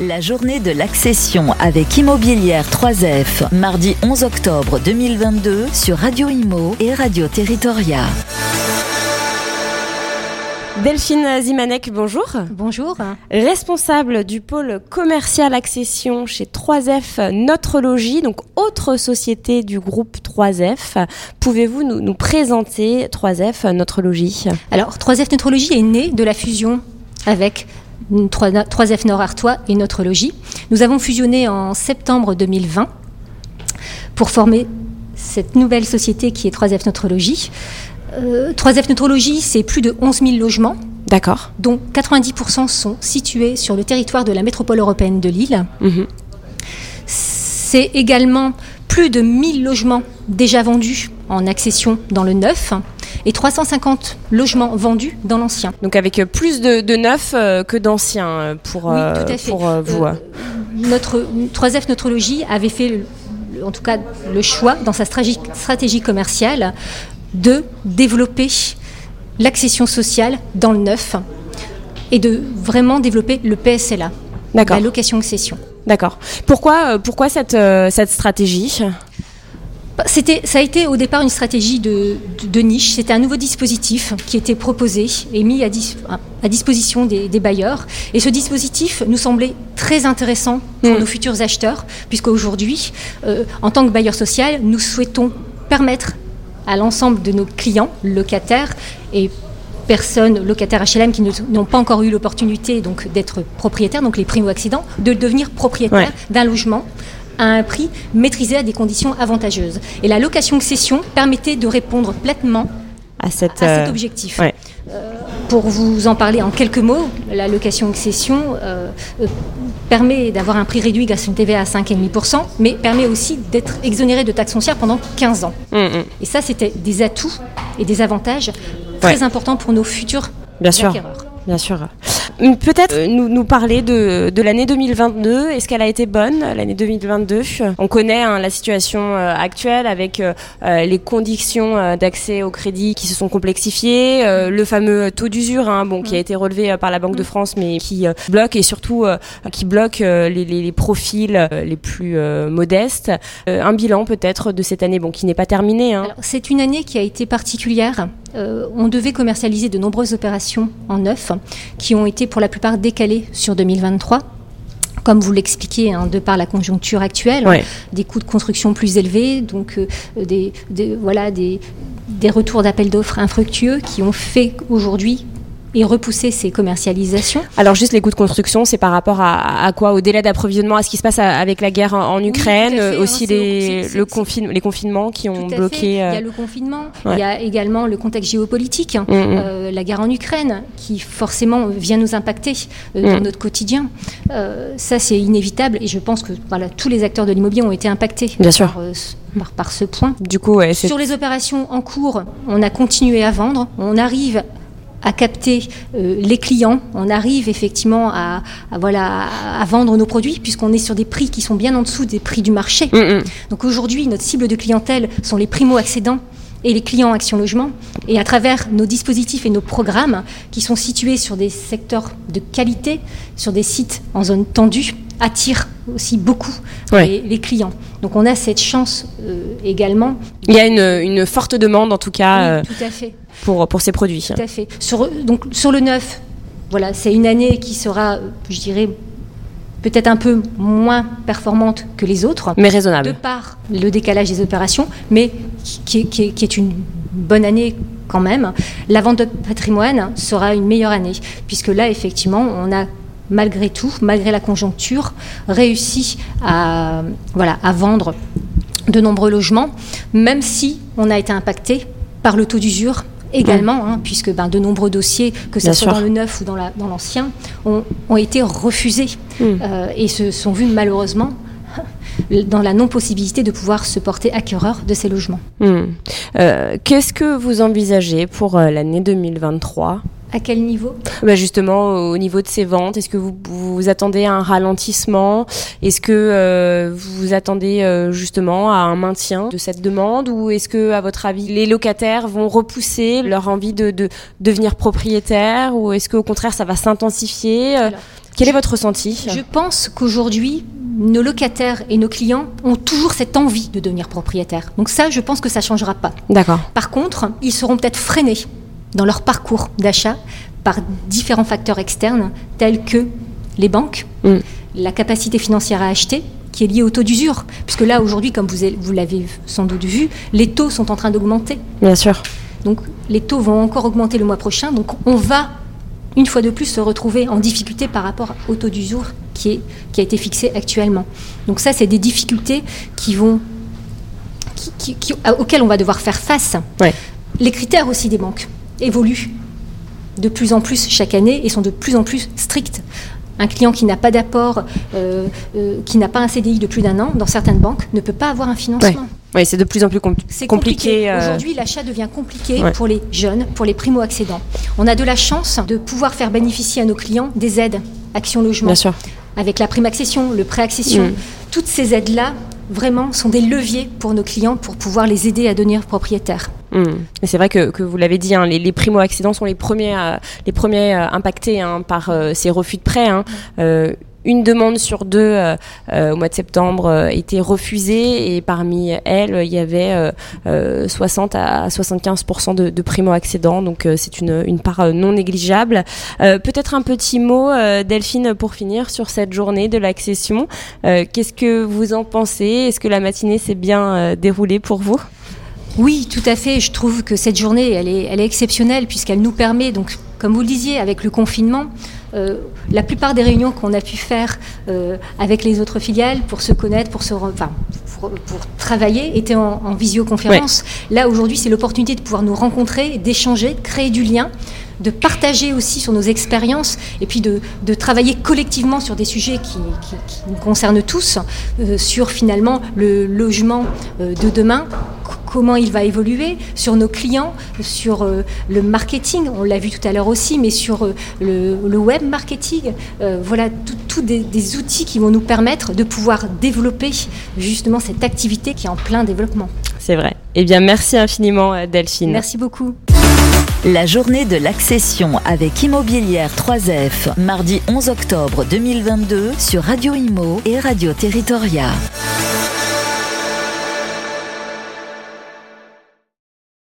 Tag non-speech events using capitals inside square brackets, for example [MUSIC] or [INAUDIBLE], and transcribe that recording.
La journée de l'accession avec Immobilière 3F, mardi 11 octobre 2022 sur Radio Imo et Radio Territoria. Delphine Zimanek, bonjour. Bonjour. Responsable du pôle commercial accession chez 3F Notre Logis, donc autre société du groupe 3F. Pouvez-vous nous, nous présenter 3F Notre Logis? Alors, 3F Notre Logis est né de la fusion avec 3F Nord Artois et Notre Logis. Nous avons fusionné en septembre 2020 pour former cette nouvelle société qui est 3F Notre Logis. 3F Notre Logis, c'est plus de 11 000 logements. D'accord. Dont 90% sont situés sur le territoire de la métropole européenne de Lille. Mhm. C'est également plus de 1000 logements déjà vendus en accession dans le neuf et 350 logements vendus dans l'ancien. Donc avec plus de, de neufs euh, que d'anciens euh, pour, Oui, euh, tout à fait. pour euh, vous. Euh, notre 3F Notre Logis avait fait, en tout cas, le choix dans sa stratégie, commerciale de développer l'accession sociale dans le neuf et de vraiment développer le PSLA, la location-accession. D'accord. Pourquoi, euh, pourquoi cette, euh, cette stratégie? C'était, ça a été au départ une stratégie de, de- de niche. C'était un nouveau dispositif qui était proposé et mis à, dis- à disposition des, des bailleurs. Et ce dispositif nous semblait très intéressant pour Mm. nos futurs acheteurs, puisqu'aujourd'hui, euh, en tant que bailleur social, nous souhaitons permettre à l'ensemble de nos clients, locataires et personnes locataires HLM qui n'ont pas encore eu l'opportunité donc d'être propriétaires, donc les primo-accidents, de devenir propriétaires Ouais. d'un logement à un prix maîtrisé à des conditions avantageuses. Et la location-cession permettait de répondre pleinement à cette, à cet euh, objectif. ouais. Euh, pour vous en parler en quelques mots, la location-cession euh, euh, permet d'avoir un prix réduit grâce à une TVA à 5,5%, mais permet aussi d'être exonéré de taxes foncières pendant 15 ans. hum, hum. Et ça, c'était des atouts et des avantages très Ouais. importants pour nos futurs Bien sûr. acquéreurs. Bien sûr. Hum, Peut-être euh, nous, nous parler de, de l'année 2022. Est-ce qu'elle a été bonne, l'année 2022 On connaît hein, la situation euh, actuelle avec euh, euh, les conditions euh, d'accès au crédit qui se sont complexifiées, euh, le fameux taux d'usure hein, bon, qui a été relevé euh, par la Banque de France mais qui euh, bloque et surtout euh, qui bloque euh, les, les- les profils euh, les plus euh, modestes. Euh, un bilan peut-être de cette année bon, qui n'est pas terminé. Hein. C'est une année qui a été particulière. Euh, on devait commercialiser de nombreuses opérations en neuf qui ont été pour la plupart décalées sur 2023. Comme vous l'expliquez, hein, de par la conjoncture actuelle, Ouais. des coûts de construction plus élevés, donc euh, des, des- voilà, des, des retours d'appels d'offres infructueux qui ont fait aujourd'hui et repousser ces commercialisations. Alors juste les coûts de construction, c'est par rapport à, à quoi? Au délai d'approvisionnement, à ce qui se passe avec la guerre en, Ukraine, fait, euh, hein, aussi c'est- les, le confine- les confinements qui ont bloqué. fait. Il y euh, a le confinement, ouais. il y a également le contexte géopolitique, hein, Mm, mm. euh, la guerre en Ukraine, qui forcément vient nous impacter euh, dans Mm. notre quotidien. Euh, ça, c'est inévitable et je pense que voilà, tous les acteurs de l'immobilier ont été impactés Bien. Par, euh, ce- par- par ce point. Du coup, ouais, Sur les opérations en cours, on a continué à vendre, on arrive à capter euh, les clients, on arrive effectivement à, à, voilà, à- à vendre nos produits puisqu'on est sur des prix qui sont bien en dessous des prix du marché. Mm, mm. Donc aujourd'hui, notre cible de clientèle sont les primo-accédants et les clients Action Logement. Et à travers nos dispositifs et nos programmes qui sont situés sur des secteurs de qualité, sur des sites en zone tendue, attirent aussi beaucoup Ouais. les, les clients. Donc on a cette chance euh, également. Il y a une, une forte demande en tout cas Oui, euh, tout à fait. pour, pour ces produits. Tout à fait. Sur, donc, sur le neuf, voilà, c'est une année qui sera, je dirais, peut-être un peu moins performante que les autres, Mais de raisonnable. par le décalage des opérations, mais qui est une bonne année quand même. La vente de patrimoine sera une meilleure année, puisque là, effectivement, on a malgré tout, malgré la conjoncture, réussi à, voilà, à vendre de nombreux logements, même si on a été impacté par le taux d'usure également, hein, puisque ben, de nombreux dossiers, que ce soit sûr. dans le neuf ou dans la- dans l'ancien, ont, ont été refusés Mm. euh, et se sont vus malheureusement [LAUGHS] dans la non-possibilité de pouvoir se porter acquéreur de ces logements. Mm. Euh, Qu'est-ce que vous envisagez pour euh, l'année 2023 À quel niveau Bah, justement, au niveau de ces ventes, est-ce que vous, vous attendez à un ralentissement? Est-ce que euh, vous attendez euh, justement à un maintien de cette demande? Ou est-ce que, à votre avis, les locataires vont repousser leur envie de, de devenir propriétaires? Ou est-ce qu'au contraire, ça va s'intensifier? Euh, Quel est votre ressenti? Je pense qu'aujourd'hui, nos locataires et nos clients ont toujours cette envie de devenir propriétaires. Donc ça, je pense que ça ne changera pas. D'accord. Par contre, ils seront peut-être freinés dans leur parcours d'achat par différents facteurs externes tels que les banques, mm. la capacité financière à acheter, qui est liée au taux d'usure. Puisque là, aujourd'hui, comme vous, vous l'avez sans doute vu, les taux sont en train d'augmenter. Bien sûr. Donc les taux vont encore augmenter le mois prochain. Donc on va, une fois de plus, se retrouver en difficulté par rapport au taux d'usure qui, est, qui a été fixé actuellement. Donc ça, c'est des difficultés qui vont, qui, auxquelles on va devoir faire face. Les critères aussi des banques évoluent de plus en plus chaque année et sont de plus en plus stricts. Un client qui n'a pas d'apport, euh, euh, qui n'a pas un CDI de plus d'un an, dans certaines banques, ne peut pas avoir un financement. Oui, c'est de plus en plus compliqué. compliqué. Euh. Aujourd'hui, l'achat devient compliqué pour les jeunes, pour les primo-accédants. On a de la chance de pouvoir faire bénéficier à nos clients des aides Action Logement. Bien sûr. Avec la prime accession, le prêt accession. Mm. Toutes ces aides-là vraiment sont des leviers pour nos clients pour pouvoir les aider à devenir propriétaires. Hmm. C'est vrai que, vous l'avez dit, hein, les, primo-accidents sont les premiers, les premiers euh, impactés hein, par euh, ces refus de prêt. Hein. Euh, une demande sur deux euh, euh, au mois de septembre euh, était refusée et parmi elles, il y avait 60 à 75 de, de primo-accédants. Donc c'est une, une, part non négligeable. Peut-être un petit mot, Delphine, pour finir sur cette journée de l'accession. Qu'est-ce que vous en pensez? Est-ce que la matinée s'est bien déroulée pour vous? Oui, tout à fait. Je trouve que cette journée, elle est, elle est exceptionnelle puisqu'elle nous permet, donc, comme vous le disiez, avec le confinement, euh, la plupart des réunions qu'on a pu faire euh, avec les autres filiales pour se connaître, pour se, enfin, pour, travailler, étaient en, visioconférence. Là, aujourd'hui, c'est l'opportunité de pouvoir nous rencontrer, d'échanger, de créer du lien de partager aussi sur nos expériences et puis de, travailler collectivement sur des sujets qui, nous concernent tous, euh, sur finalement le logement de demain, comment il va évoluer, sur nos clients, sur euh, le marketing, on l'a vu tout à l'heure aussi, mais sur euh, le, web marketing. Euh, voilà, tous des, outils qui vont nous permettre de pouvoir développer justement cette activité qui est en plein développement. C'est vrai. Eh bien, merci infiniment, Delphine. Merci beaucoup. La journée de l'accession avec Immobilière 3F, mardi 11 octobre 2022 sur Radio Imo et Radio Territoria.